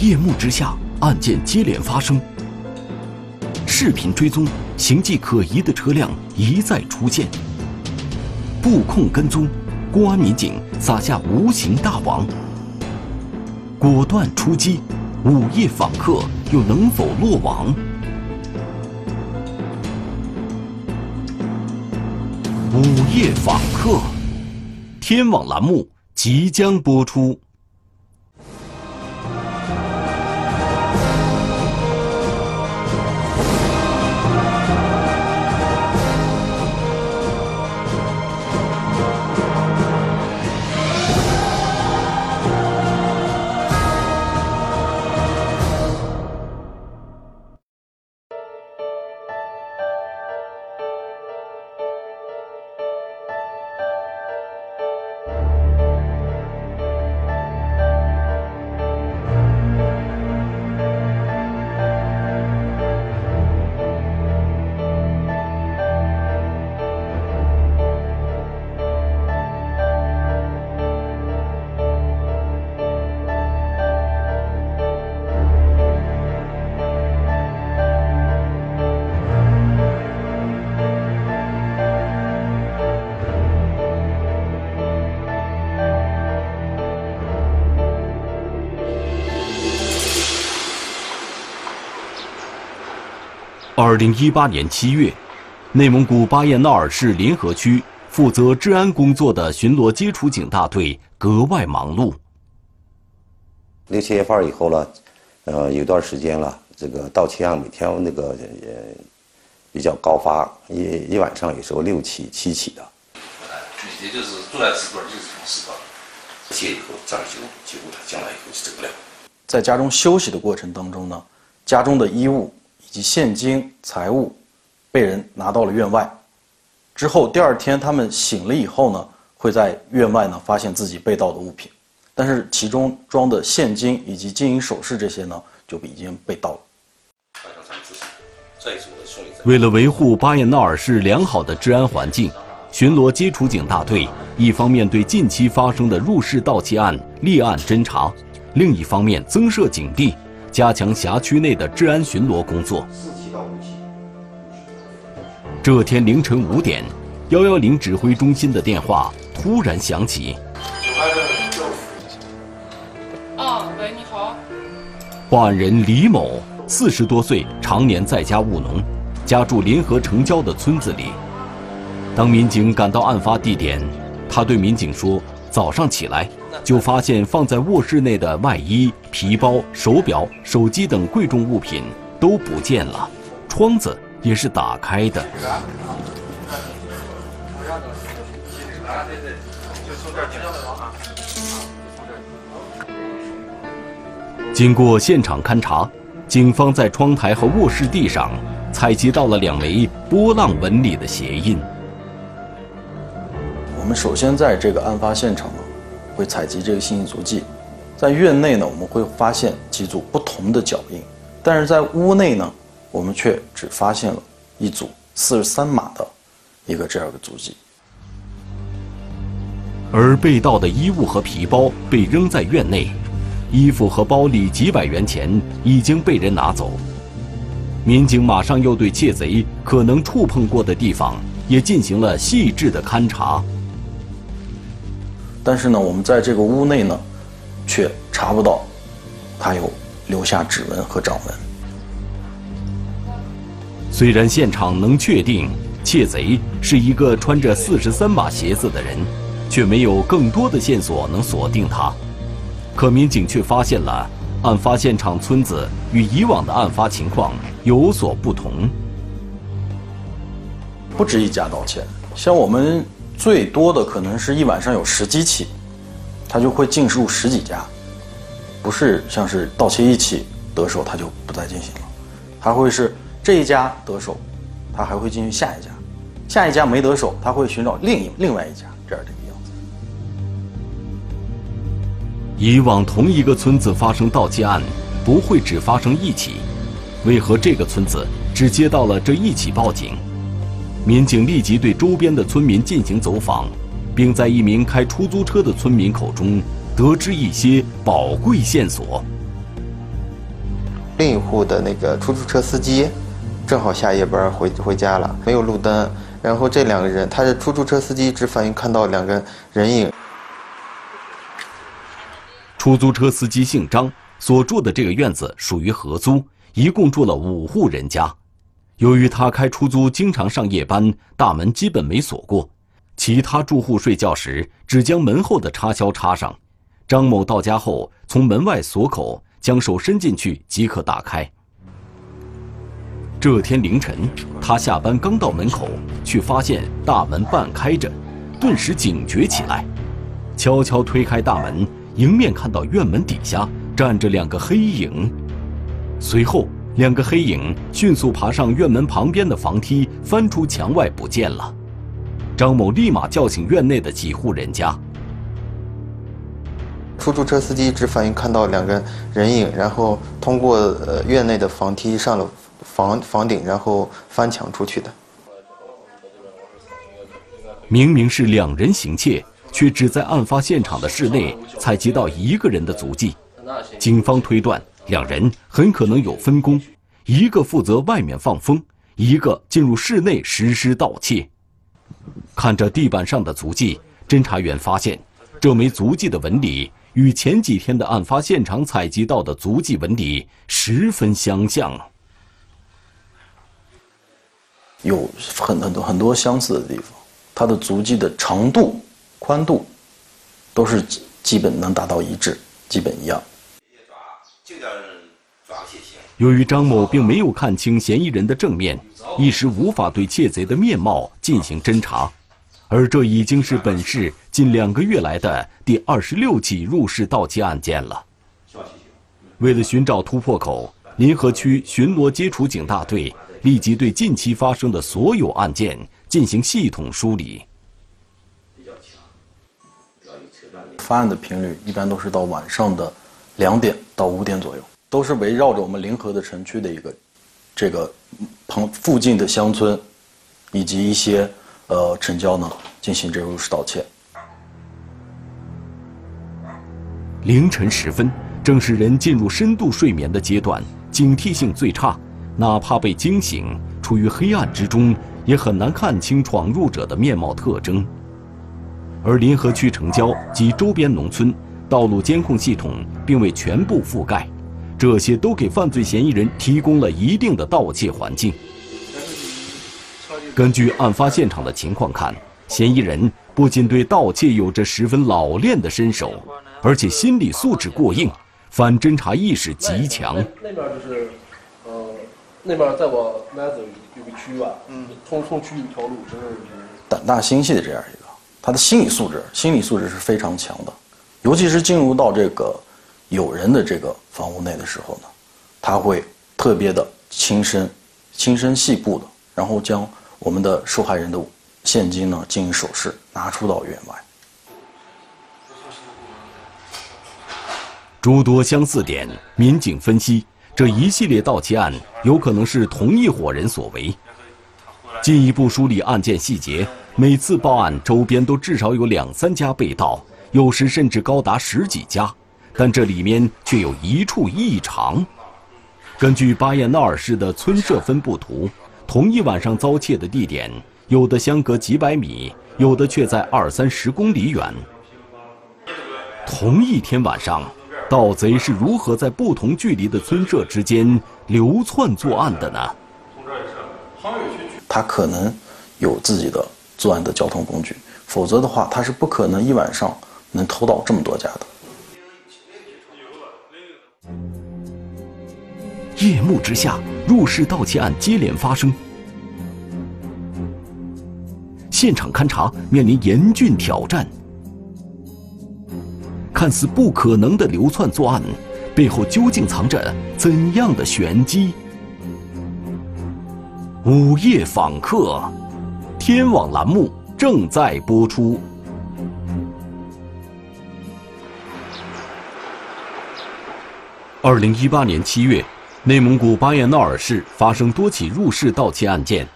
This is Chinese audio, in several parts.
夜幕之下，案件接连发生。视频追踪，形迹可疑的车辆一再出现。布控跟踪，公安民警撒下无形大网。果断出击，午夜访客又能否落网？午夜访客，天网栏目即将播出。二零一八年七月，内蒙古巴彦淖尔市临河区负责治安工作的巡逻接触警大队格外忙碌。六七月份以后呢，呃，有段时间了，这个盗窃案每天那个也比较高发，一一晚上有时候六起七起的。具体就是作案时段就是什么时段？窃以后占有，结果他将来以后是走不了。在家中休息的过程当中呢，家中的衣物。及现金财物被人拿到了院外，之后第二天他们醒了以后呢，会在院外呢发现自己被盗的物品，但是其中装的现金以及金银首饰这些呢就已经被盗了。为了维护巴彦淖尔市良好的治安环境，巡逻接触警大队一方面对近期发生的入室盗窃案立案侦查，另一方面增设警力。加强辖区内的治安巡逻工作。这天凌晨五点，幺幺零指挥中心的电话突然响起。啊，喂，你好。报案人李某，四十多岁，常年在家务农，家住临河城郊的村子里。当民警赶到案发地点，他对民警说：“早上起来。”就发现放在卧室内的外衣、皮包、手表、手机等贵重物品都不见了，窗子也是打开的。经过现场勘查，警方在窗台和卧室地上采集到了两枚波浪纹理的鞋印。我们首先在这个案发现场。会采集这个信息足迹，在院内呢，我们会发现几组不同的脚印，但是在屋内呢，我们却只发现了一组四十三码的一个这样的足迹。而被盗的衣物和皮包被扔在院内，衣服和包里几百元钱已经被人拿走。民警马上又对窃贼可能触碰过的地方也进行了细致的勘查。但是呢，我们在这个屋内呢，却查不到他有留下指纹和掌纹。虽然现场能确定窃贼是一个穿着四十三码鞋子的人，却没有更多的线索能锁定他。可民警却发现了案发现场村子与以往的案发情况有所不同。不止一家盗窃，像我们。最多的可能是一晚上有十几起，他就会进入十几家，不是像是盗窃一起得手他就不再进行了，他会是这一家得手，他还会进去下一家，下一家没得手，他会寻找另一另外一家这样的一个样子。以往同一个村子发生盗窃案不会只发生一起，为何这个村子只接到了这一起报警？民警立即对周边的村民进行走访，并在一名开出租车的村民口中得知一些宝贵线索。另一户的那个出租车司机，正好下夜班回回家了，没有路灯。然后这两个人，他是出租车司机，只反映看到两个人影。出租车司机姓张，所住的这个院子属于合租，一共住了五户人家。由于他开出租经常上夜班，大门基本没锁过，其他住户睡觉时只将门后的插销插上。张某到家后，从门外锁口，将手伸进去即可打开。这天凌晨，他下班刚到门口，却发现大门半开着，顿时警觉起来，悄悄推开大门，迎面看到院门底下站着两个黑影。随后，两个黑影迅速爬上院门旁边的房梯，翻出墙外不见了。张某立马叫醒院内的几户人家。出租车司机只反映看到两个人影，然后通过呃院内的房梯上了。房房顶，然后翻墙出去的。明明是两人行窃，却只在案发现场的室内采集到一个人的足迹。警方推断，两人很可能有分工，一个负责外面放风，一个进入室内实施盗窃。看着地板上的足迹，侦查员发现，这枚足迹的纹理与前几天的案发现场采集到的足迹纹理十分相像。有很很多很多相似的地方，它的足迹的长度、宽度都是基本能达到一致，基本一样。由于张某并没有看清嫌疑人的正面，一时无法对窃贼的面貌进行侦查，而这已经是本市近两个月来的第二十六起入室盗窃案件了。为了寻找突破口，临河区巡逻接触警大队。立即对近期发生的所有案件进行系统梳理。发案的频率一般都是到晚上的两点到五点左右，都是围绕着我们临河的城区的一个这个旁附近的乡村，以及一些呃城郊呢进行这入室盗窃。凌晨时分，正是人进入深度睡眠的阶段，警惕性最差。哪怕被惊醒，处于黑暗之中，也很难看清闯入者的面貌特征。而临河区城郊及周边农村道路监控系统并未全部覆盖，这些都给犯罪嫌疑人提供了一定的盗窃环境。根据案发现场的情况看，嫌疑人不仅对盗窃有着十分老练的身手，而且心理素质过硬，反侦查意识极强。那边就是。那边再往南走有个区吧，嗯，通通区一条路，真是胆大心细的这样一个，他的心理素质，心理素质是非常强的，尤其是进入到这个有人的这个房屋内的时候呢，他会特别的轻声、轻声细步的，然后将我们的受害人的现金呢进行手饰拿出到院外。诸多相似点，民警分析。这一系列盗窃案有可能是同一伙人所为。进一步梳理案件细节，每次报案周边都至少有两三家被盗，有时甚至高达十几家。但这里面却有一处异常。根据巴彦淖尔市的村社分布图，同一晚上遭窃的地点，有的相隔几百米，有的却在二三十公里远。同一天晚上。盗贼是如何在不同距离的村社之间流窜作案的呢？他可能有自己的作案的交通工具，否则的话，他是不可能一晚上能偷到这么多家的。夜幕之下，入室盗窃案接连发生，现场勘查面临严峻挑战。看似不可能的流窜作案，背后究竟藏着怎样的玄机？午夜访客，天网栏目正在播出。二零一八年七月，内蒙古巴彦淖尔市发生多起入室盗窃案件，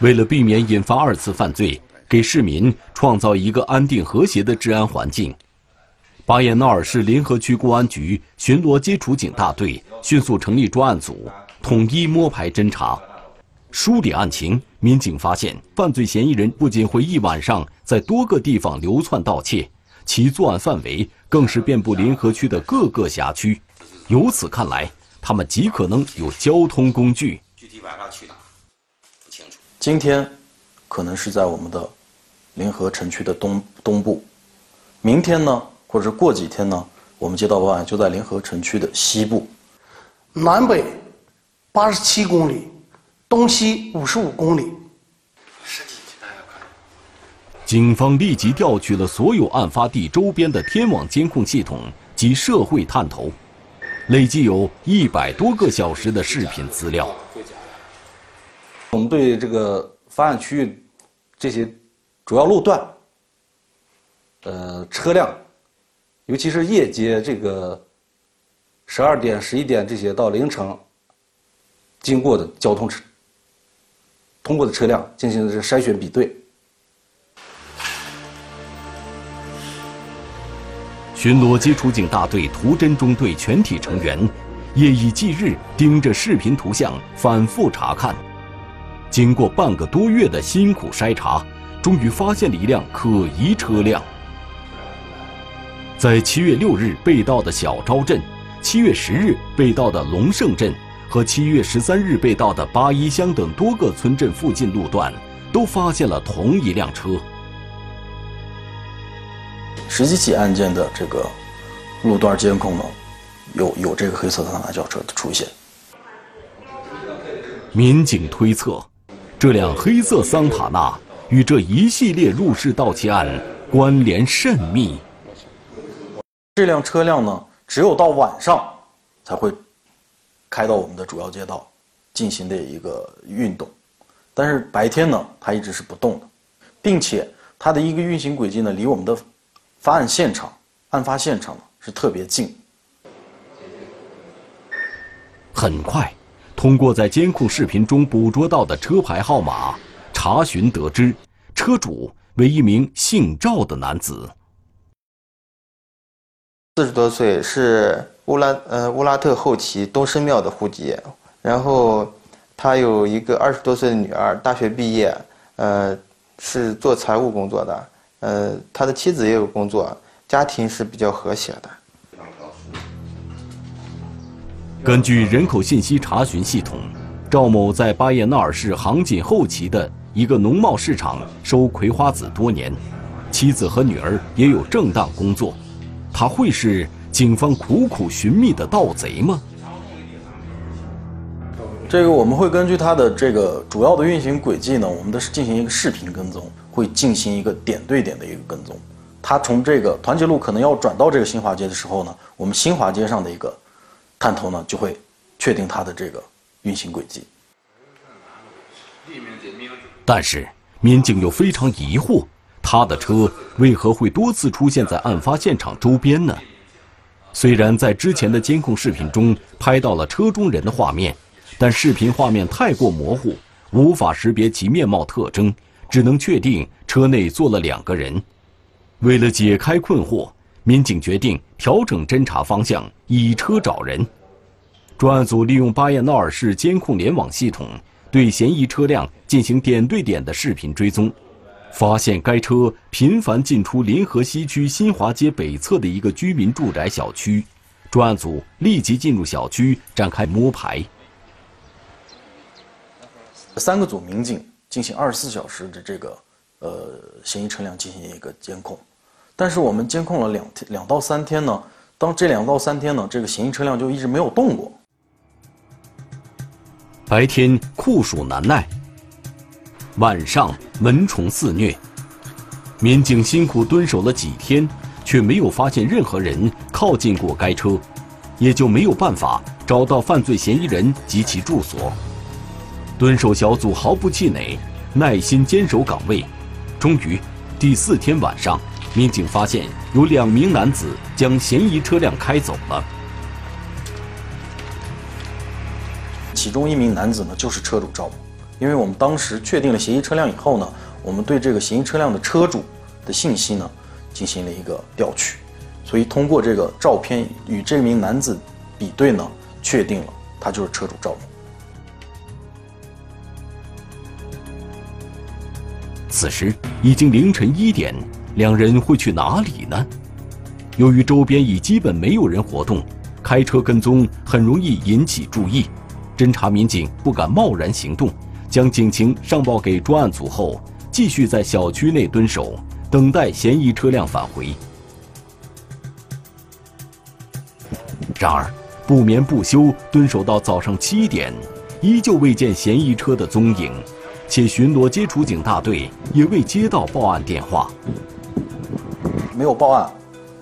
为了避免引发二次犯罪，给市民创造一个安定和谐的治安环境。巴彦淖尔市临河区公安局巡逻接触警大队迅速成立专案组，统一摸排侦查。梳理案情，民警发现犯罪嫌疑人不仅会一晚上在多个地方流窜盗窃，其作案范围更是遍布临河区的各个辖区。由此看来，他们极可能有交通工具。具体晚上去哪，不清楚。今天，可能是在我们的临河城区的东东部；明天呢，或者是过几天呢，我们接到报案就在临河城区的西部。南北八十七公里，东西五十五公里。警方立即调取了所有案发地周边的天网监控系统及社会探头。累计有一百多个小时的视频资料。我们对这个发案区域这些主要路段、呃车辆，尤其是夜间这个十二点、十一点这些到凌晨经过的交通车通过的车辆进行的是筛选比对。巡逻接触警大队图侦中队全体成员夜以继日盯着视频图像反复查看，经过半个多月的辛苦筛查，终于发现了一辆可疑车辆。在七月六日被盗的小昭镇、七月十日被盗的龙胜镇和七月十三日被盗的八一乡等多个村镇附近路段，都发现了同一辆车。十几起案件的这个路段监控呢，有有这个黑色桑塔纳轿车的出现。民警推测，这辆黑色桑塔纳与这一系列入室盗窃案关联甚密。这辆车辆呢，只有到晚上才会开到我们的主要街道进行的一个运动，但是白天呢，它一直是不动的，并且它的一个运行轨迹呢，离我们的。发案现场，案发现场是特别近。很快，通过在监控视频中捕捉到的车牌号码查询得知，车主为一名姓赵的男子，四十多岁，是乌拉呃乌拉特后旗东升庙的户籍。然后他有一个二十多岁的女儿，大学毕业，呃，是做财务工作的。呃，他的妻子也有工作，家庭是比较和谐的。根据人口信息查询系统，赵某在巴彦淖尔市杭锦后旗的一个农贸市场收葵花籽多年，妻子和女儿也有正当工作。他会是警方苦苦寻觅的盗贼吗？这个我们会根据他的这个主要的运行轨迹呢，我们的进行一个视频跟踪。会进行一个点对点的一个跟踪，他从这个团结路可能要转到这个新华街的时候呢，我们新华街上的一个探头呢就会确定他的这个运行轨迹。但是民警又非常疑惑，他的车为何会多次出现在案发现场周边呢？虽然在之前的监控视频中拍到了车中人的画面，但视频画面太过模糊，无法识别其面貌特征。只能确定车内坐了两个人。为了解开困惑，民警决定调整侦查方向，以车找人。专案组利用巴彦淖尔市监控联网系统，对嫌疑车辆进行点对点的视频追踪，发现该车频繁进出临河西区新华街北侧的一个居民住宅小区。专案组立即进入小区展开摸排。三个组民警。进行二十四小时的这个，呃，嫌疑车辆进行一个监控，但是我们监控了两天两到三天呢，当这两到三天呢，这个嫌疑车辆就一直没有动过。白天酷暑难耐，晚上蚊虫肆虐，民警辛苦蹲守了几天，却没有发现任何人靠近过该车，也就没有办法找到犯罪嫌疑人及其住所。蹲守小组毫不气馁，耐心坚守岗位。终于，第四天晚上，民警发现有两名男子将嫌疑车辆开走了。其中一名男子呢，就是车主赵某。因为我们当时确定了嫌疑车辆以后呢，我们对这个嫌疑车辆的车主的信息呢，进行了一个调取。所以通过这个照片与这名男子比对呢，确定了他就是车主赵某。此时已经凌晨一点，两人会去哪里呢？由于周边已基本没有人活动，开车跟踪很容易引起注意，侦查民警不敢贸然行动，将警情上报给专案组后，继续在小区内蹲守，等待嫌疑车辆返回。然而，不眠不休蹲守到早上七点，依旧未见嫌疑车的踪影，且巡逻接处警大队也未接到报案电话。没有报案，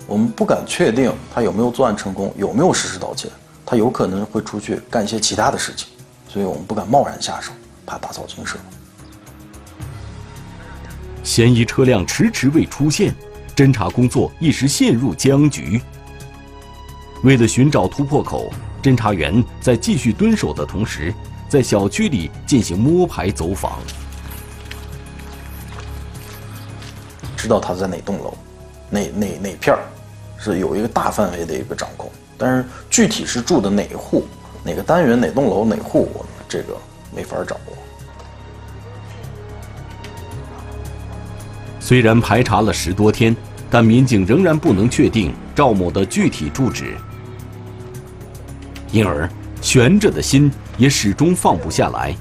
我们不敢确定他有没有作案成功，有没有实施盗窃。他有可能会出去干一些其他的事情，所以我们不敢贸然下手，怕打草惊蛇。嫌疑车辆迟迟未出现，侦查工作一时陷入僵局。为了寻找突破口，侦查员在继续蹲守的同时，在小区里进行摸排走访，知道他在哪栋楼，哪哪哪片儿，是有一个大范围的一个掌控。但是具体是住的哪户、哪个单元、哪栋楼、哪户，我们这个没法掌握。虽然排查了十多天，但民警仍然不能确定赵某的具体住址，因而悬着的心也始终放不下来，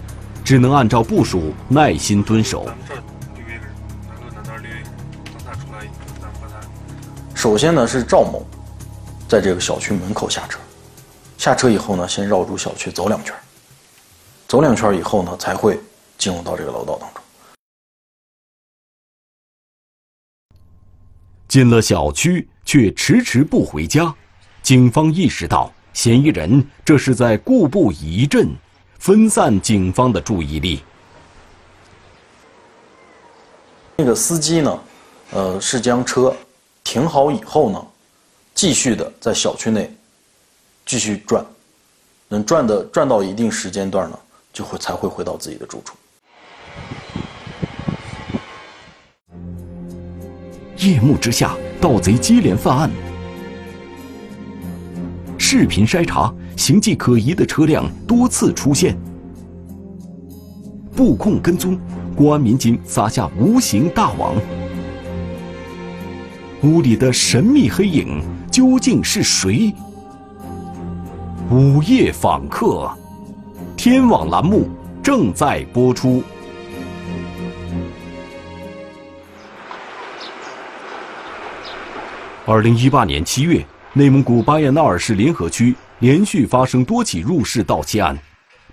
只能按照部署耐心蹲守。首先呢是赵某。在这个小区门口下车，下车以后呢，先绕住小区走两圈，走两圈以后呢，才会进入到这个楼道当中。进了小区却迟迟不回家，警方意识到嫌疑人这是在故布疑阵，分散警方的注意力。那个司机呢，呃，是将车停好以后呢。继续的在小区内继续转，能转的转到一定时间段呢，就会才会回到自己的住处。夜幕之下，盗贼接连犯案。视频筛查，形迹可疑的车辆多次出现。布控跟踪，公安民警撒下无形大网。屋里的神秘黑影。究竟是谁？午夜访客，天网栏目正在播出。二零一八年七月，内蒙古巴彦淖尔市临河区连续发生多起入室盗窃案。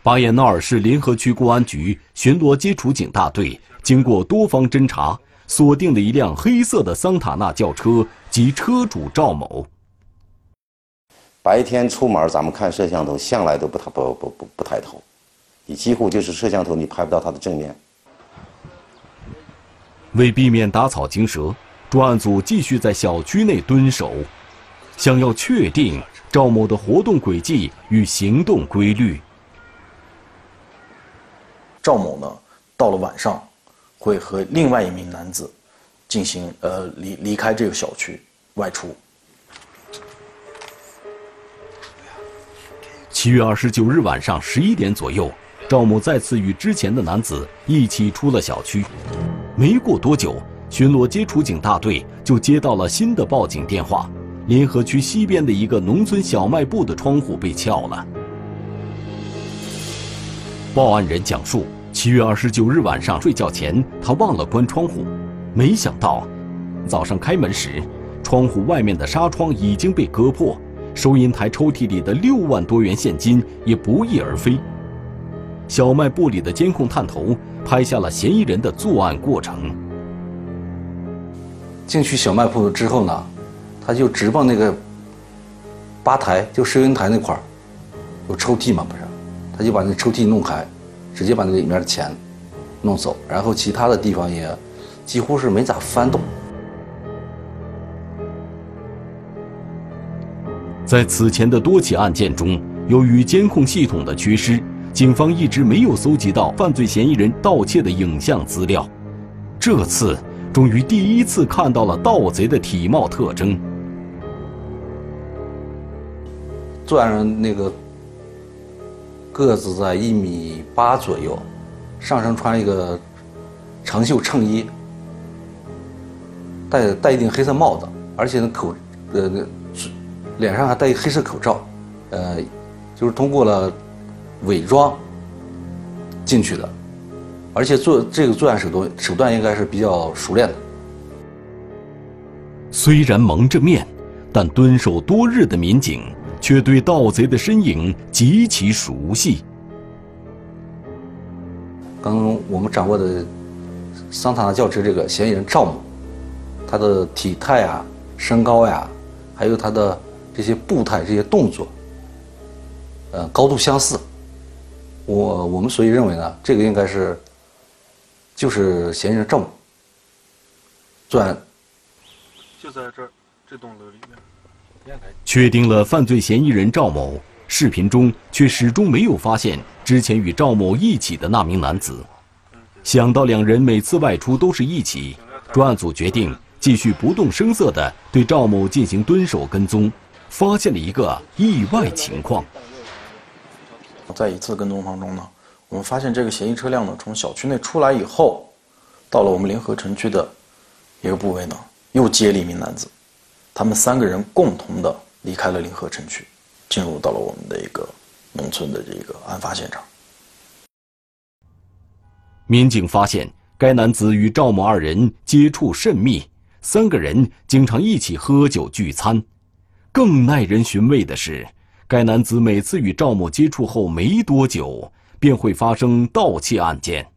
巴彦淖尔市临河区公安局巡逻接处警大队经过多方侦查。锁定了一辆黑色的桑塔纳轿车及车主赵某。白天出门，咱们看摄像头，向来都不抬不不不不抬头，你几乎就是摄像头你拍不到他的正面。为避免打草惊蛇，专案组继续在小区内蹲守，想要确定赵某的活动轨迹与行动规律。赵某呢，到了晚上。会和另外一名男子进行呃离离开这个小区外出。七月二十九日晚上十一点左右，赵某再次与之前的男子一起出了小区。没过多久，巡逻接处警大队就接到了新的报警电话：临河区西边的一个农村小卖部的窗户被撬了。报案人讲述。七月二十九日晚上睡觉前，他忘了关窗户，没想到早上开门时，窗户外面的纱窗已经被割破，收银台抽屉里的六万多元现金也不翼而飞。小卖部里的监控探头拍下了嫌疑人的作案过程。进去小卖部之后呢，他就直奔那个吧台，就收银台那块儿有抽屉嘛，不是？他就把那抽屉弄开。直接把那个里面的钱弄走，然后其他的地方也几乎是没咋翻动。在此前的多起案件中，由于监控系统的缺失，警方一直没有搜集到犯罪嫌疑人盗窃的影像资料。这次终于第一次看到了盗贼的体貌特征。作案人那个个子在一米八左右，上身穿一个长袖衬衣，戴戴一顶黑色帽子，而且呢口呃脸上还戴一黑色口罩，呃，就是通过了伪装进去的，而且做这个作案手段手段应该是比较熟练的。虽然蒙着面，但蹲守多日的民警却对盗贼的身影极其熟悉。刚刚我们掌握的桑塔纳轿车这个嫌疑人赵某，他的体态啊、身高呀，还有他的这些步态、这些动作，呃，高度相似。我我们所以认为呢，这个应该是就是嫌疑人赵某作案。就在这儿，这栋楼里面。确定了犯罪嫌疑人赵某，视频中却始终没有发现之前与赵某一起的那名男子。想到两人每次外出都是一起，专案组决定继续不动声色地对赵某进行蹲守跟踪，发现了一个意外情况。在一次跟踪当中呢，我们发现这个嫌疑车辆呢从小区内出来以后，到了我们临河城区的一个部位呢，又接了一名男子。他们三个人共同的离开了临河城区，进入到了我们的一个农村的这个案发现场。民警发现，该男子与赵某二人接触甚密，三个人经常一起喝酒聚餐。更耐人寻味的是，该男子每次与赵某接触后没多久，便会发生盗窃案件。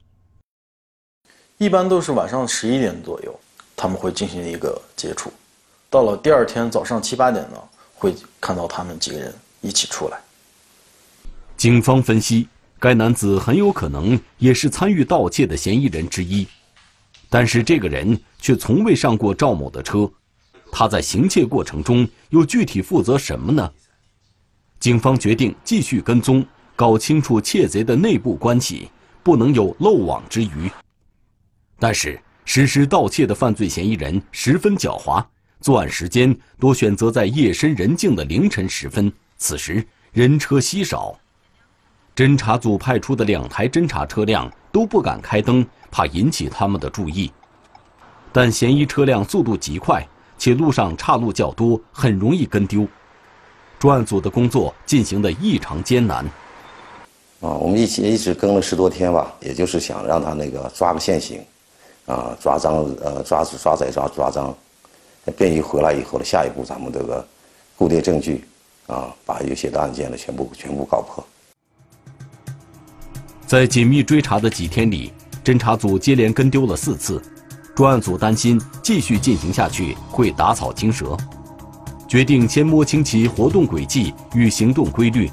一般都是晚上十一点左右，他们会进行一个接触。到了第二天早上七八点呢，会看到他们几个人一起出来。警方分析，该男子很有可能也是参与盗窃的嫌疑人之一，但是这个人却从未上过赵某的车，他在行窃过程中又具体负责什么呢？警方决定继续跟踪，搞清楚窃贼的内部关系，不能有漏网之鱼。但是，实施盗窃的犯罪嫌疑人十分狡猾。作案时间多选择在夜深人静的凌晨时分，此时人车稀少，侦查组派出的两台侦查车辆都不敢开灯，怕引起他们的注意。但嫌疑车辆速度极快，且路上岔路较多，很容易跟丢。专案组的工作进行的异常艰难。啊，我们一起一直跟了十多天吧，也就是想让他那个抓个现行，啊，抓赃呃抓抓贼抓抓赃。便于回来以后的下一步，咱们这个固定证据，啊，把有些的案件呢全部全部告破。在紧密追查的几天里，侦查组接连跟丢了四次，专案组担心继续进行下去会打草惊蛇，决定先摸清其活动轨迹与行动规律，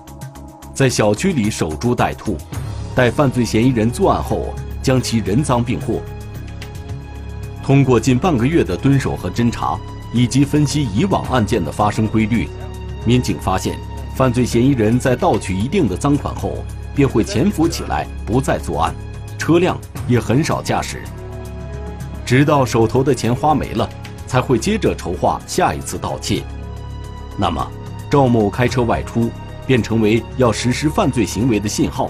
在小区里守株待兔，待犯罪嫌疑人作案后将其人赃并获。通过近半个月的蹲守和侦查，以及分析以往案件的发生规律，民警发现，犯罪嫌疑人在盗取一定的赃款后，便会潜伏起来，不再作案，车辆也很少驾驶，直到手头的钱花没了，才会接着筹划下一次盗窃。那么，赵某开车外出，便成为要实施犯罪行为的信号。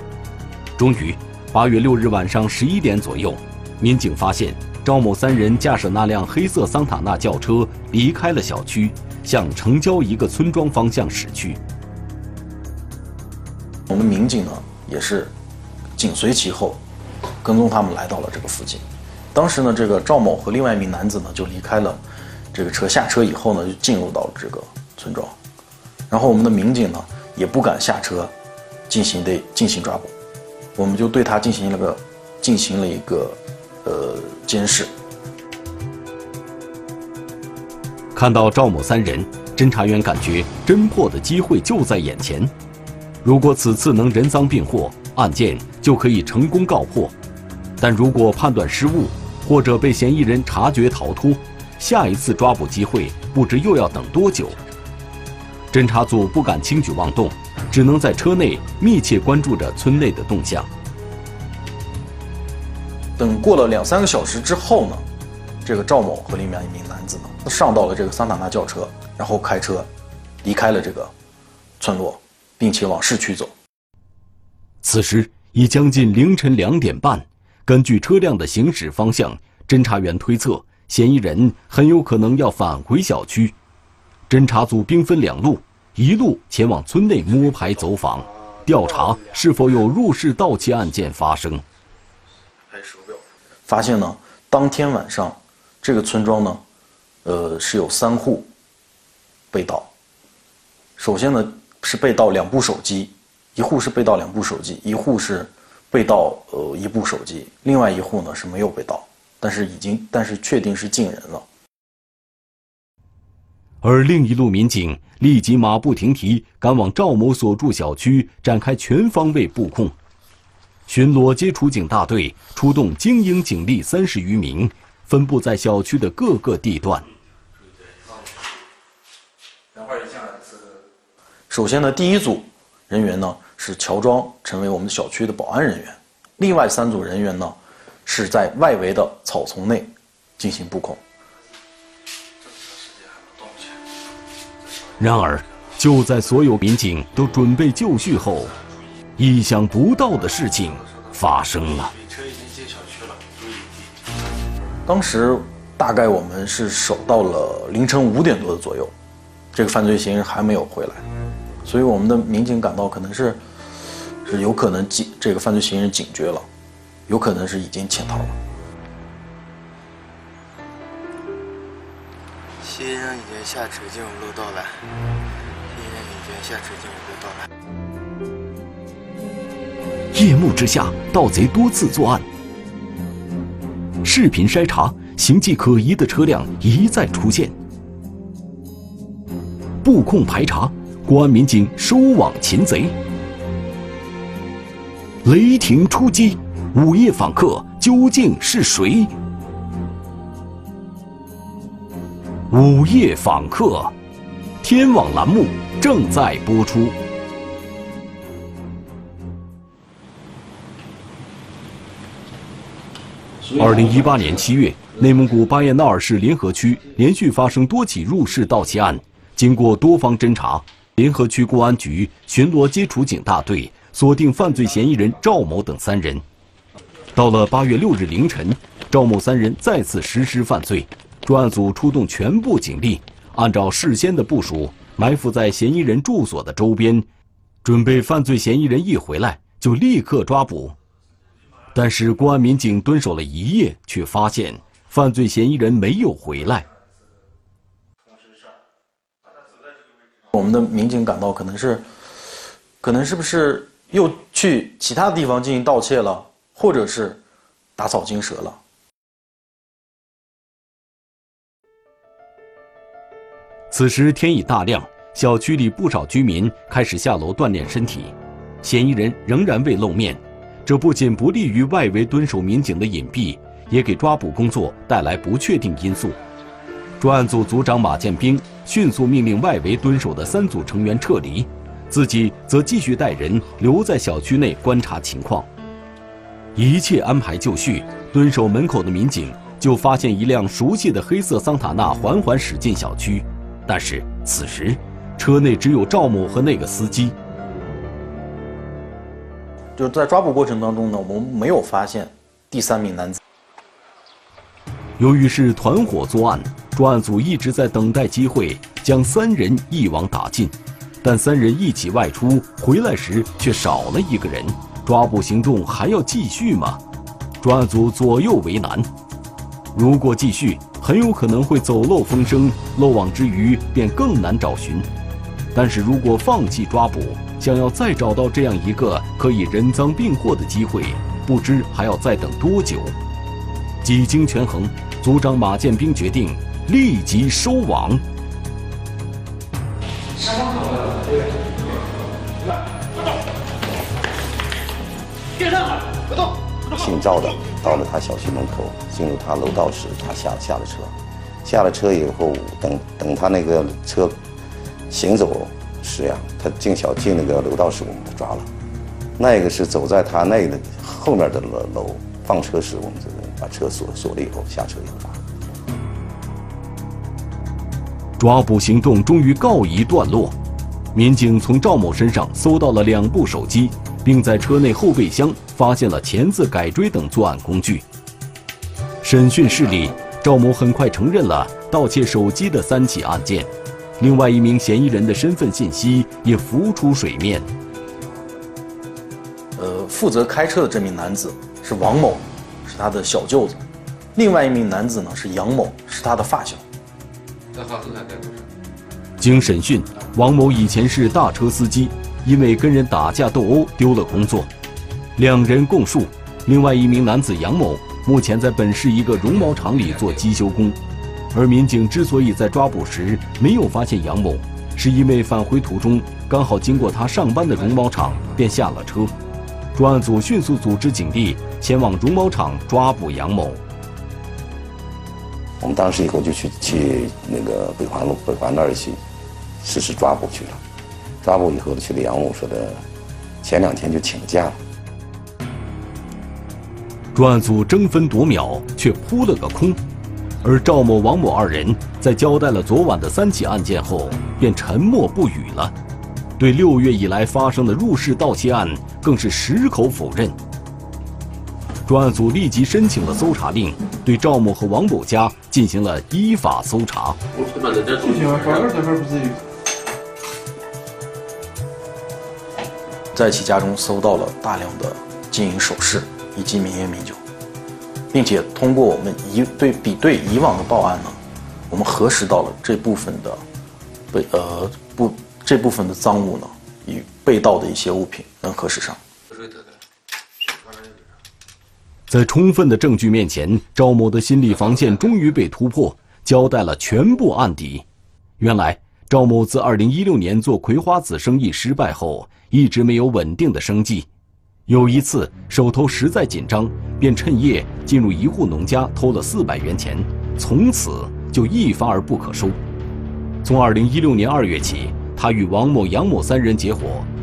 终于，八月六日晚上十一点左右，民警发现。赵某三人驾驶那辆黑色桑塔纳轿车离开了小区，向城郊一个村庄方向驶去。我们民警呢也是紧随其后，跟踪他们来到了这个附近。当时呢，这个赵某和另外一名男子呢就离开了这个车，下车以后呢就进入到这个村庄。然后我们的民警呢也不敢下车进行的进行抓捕，我们就对他进行了个进行了一个。呃，监视。看到赵某三人，侦查员感觉侦破的机会就在眼前。如果此次能人赃并获，案件就可以成功告破；但如果判断失误，或者被嫌疑人察觉逃脱，下一次抓捕机会不知又要等多久。侦查组不敢轻举妄动，只能在车内密切关注着村内的动向。等过了两三个小时之后呢，这个赵某和另外一名男子呢，上到了这个桑塔纳轿车，然后开车离开了这个村落，并且往市区走。此时已将近凌晨两点半，根据车辆的行驶方向，侦查员推测嫌疑人很有可能要返回小区。侦查组兵分两路，一路前往村内摸排走访，调查是否有入室盗窃案件发生。发现呢，当天晚上，这个村庄呢，呃，是有三户被盗。首先呢，是被盗两部手机，一户是被盗两部手机，一户是被盗呃一部手机，另外一户呢是没有被盗，但是已经但是确定是进人了。而另一路民警立即马不停蹄赶往赵某所住小区，展开全方位布控。巡逻接触警大队出动精英警力三十余名，分布在小区的各个地段。首先呢，第一组人员呢是乔装成为我们小区的保安人员，另外三组人员呢是在外围的草丛内进行布控。然而，就在所有民警都准备就绪后，意想不到的事情发生了。当时大概我们是守到了凌晨五点多的左右，这个犯罪嫌疑人还没有回来，所以我们的民警感到可能是是有可能警这个犯罪嫌疑人警觉了，有可能是已经潜逃了。嫌疑人已经下车进入楼道了，嫌疑人已经下车进入楼道了。夜幕之下，盗贼多次作案。视频筛查，形迹可疑的车辆一再出现。布控排查，公安民警收网擒贼。雷霆出击，午夜访客究竟是谁？午夜访客，天网栏目正在播出。二零一八年七月，内蒙古巴彦淖尔市临河区连续发生多起入室盗窃案。经过多方侦查，临河区公安局巡逻接触警大队锁定犯罪嫌疑人赵某等三人。到了八月六日凌晨，赵某三人再次实施犯罪，专案组出动全部警力，按照事先的部署，埋伏在嫌疑人住所的周边，准备犯罪嫌疑人一回来就立刻抓捕。但是公安民警蹲守了一夜，却发现犯罪嫌疑人没有回来。我们的民警感到可能是，可能是不是又去其他地方进行盗窃了，或者是打草惊蛇了？此时天已大亮，小区里不少居民开始下楼锻炼身体，嫌疑人仍然未露面。这不仅不利于外围蹲守民警的隐蔽，也给抓捕工作带来不确定因素。专案组组长马建兵迅速命令外围蹲守的三组成员撤离，自己则继续带人留在小区内观察情况。一切安排就绪，蹲守门口的民警就发现一辆熟悉的黑色桑塔纳缓缓驶进小区，但是此时车内只有赵某和那个司机。就是在抓捕过程当中呢，我们没有发现第三名男子。由于是团伙作案，专案组一直在等待机会将三人一网打尽，但三人一起外出回来时却少了一个人，抓捕行动还要继续吗？专案组左右为难。如果继续，很有可能会走漏风声，漏网之鱼便更难找寻；但是如果放弃抓捕，想要再找到这样一个可以人赃并获的机会，不知还要再等多久。几经权衡，组长马建兵决定立即收网。姓赵的到了他小区门口，进入他楼道时，他下下了车，下了车以后，等等他那个车行走。是呀，他进小进那个楼道时，我们抓了；那个是走在他那个后面的楼楼放车时，我们这个把车锁锁了以后下车以后抓。抓捕行动终于告一段落，民警从赵某身上搜到了两部手机，并在车内后备箱发现了钳子、改锥等作案工具。审讯室里，赵某很快承认了盗窃手机的三起案件，另外一名嫌疑人的身份信息也浮出水面。呃，负责开车的这名男子是王某，是他的小舅子；另外一名男子呢是杨某，是他的发小。经审讯，王某以前是大车司机，因为跟人打架斗殴丢了工作。两人供述，另外一名男子杨某目前在本市一个绒毛厂里做机修工。而民警之所以在抓捕时没有发现杨某，是因为返回途中刚好经过他上班的绒毛厂，便下了车。专案组迅速组织警力前往绒毛厂抓捕杨某。我们当时以后就去去那个北环路北环那儿去实施抓捕去了。抓捕以后，去了杨某说的，前两天就请假了。专案组争分夺秒，却扑了个空。而赵某、王某二人在交代了昨晚的三起案件后，便沉默不语了，对六月以来发生的入室盗窃案更是矢口否认。专案组立即申请了搜查令，对赵某和王某家进行了依法搜查。在其家中搜到了大量的金银首饰以及名烟名酒。并且通过我们一对比对以往的报案呢，我们核实到了这部分的被呃不这部分的赃物呢与被盗的一些物品能核实上。在充分的证据面前，赵某的心理防线终于被突破，交代了全部案底。原来，赵某自2016年做葵花籽生意失败后，一直没有稳定的生计。有一次手头实在紧张，便趁夜进入一户农家偷了四百元钱，从此就一发而不可收。从二零一六年二月起，他与王某、杨某三人结伙，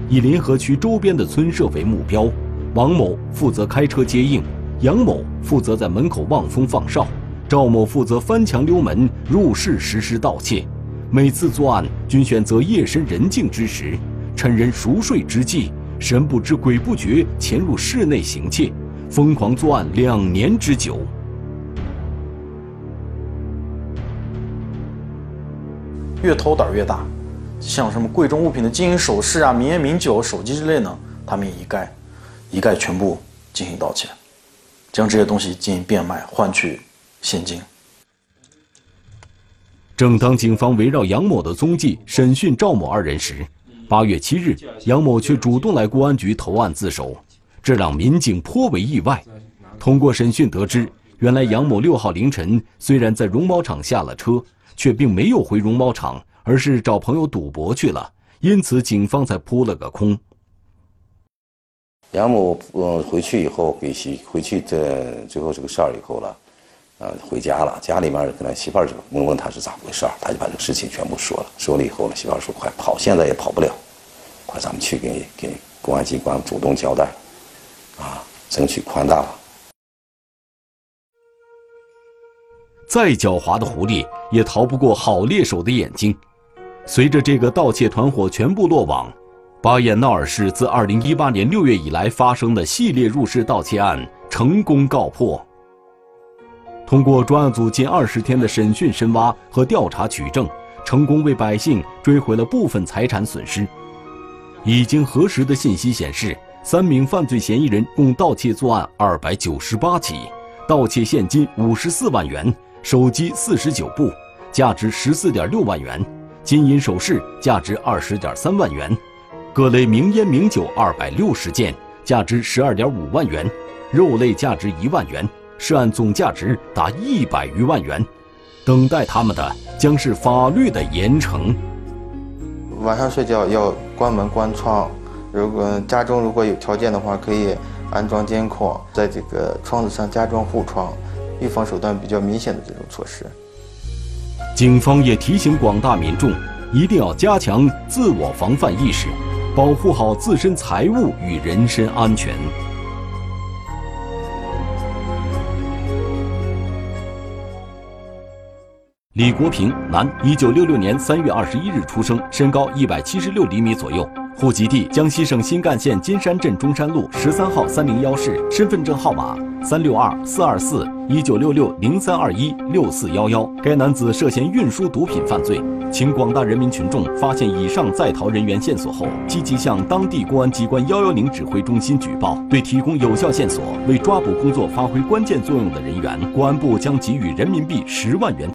以临河区周边的村社为目标。王某负责开车接应，杨某负责在门口望风放哨，赵某负责翻墙溜门入室实施盗窃。每次作案均选择夜深人静之时，趁人熟睡之际。神不知鬼不觉潜入室内行窃，疯狂作案两年之久。越偷胆越大，像什么贵重物品的金银首饰啊、名烟名酒、手机之类呢，他们也一概一概全部进行盗窃，将这些东西进行变卖，换取现金。正当警方围绕杨某的踪迹审讯赵某二人时，八月七日，杨某却主动来公安局投案自首，这让民警颇为意外。通过审讯得知，原来杨某六号凌晨虽然在绒毛厂下了车，却并没有回绒毛厂，而是找朋友赌博去了，因此警方才扑了个空。杨某呃回去以后给媳回去这最后这个事儿以后了，呃回家了，家里面跟他媳妇儿就问问他是咋回事儿，他就把这个事情全部说了。说了以后呢，媳妇儿说快跑，现在也跑不了。快，咱们去给给公安机关主动交代，啊，争取宽大了。再狡猾的狐狸也逃不过好猎手的眼睛。随着这个盗窃团伙全部落网，巴彦淖尔市自2018年6月以来发生的系列入室盗窃案成功告破。通过专案组近二十天的审讯、深挖和调查取证，成功为百姓追回了部分财产损失。已经核实的信息显示，三名犯罪嫌疑人共盗窃作案二百九十八起，盗窃现金五十四万元，手机四十九部，价值十四点六万元，金银首饰价值二十点三万元，各类名烟名酒二百六十件，价值十二点五万元，肉类价值一万元，涉案总价值达一百余万元。等待他们的将是法律的严惩。晚上睡觉要关门关窗，如果家中如果有条件的话，可以安装监控，在这个窗子上加装护窗，预防手段比较明显的这种措施。警方也提醒广大民众，一定要加强自我防范意识，保护好自身财物与人身安全。李国平，男，一九六六年三月二十一日出生，身高一百七十六厘米左右。户籍地江西省新干县金山镇中山路十三号三零幺室，身份证号码三六二四二四一九六六零三二一六四幺幺。该男子涉嫌运输毒品犯罪，请广大人民群众发现以上在逃人员线索后，积极向当地公安机关幺幺零指挥中心举报。对提供有效线索、为抓捕工作发挥关键作用的人员，公安部将给予人民币十万元。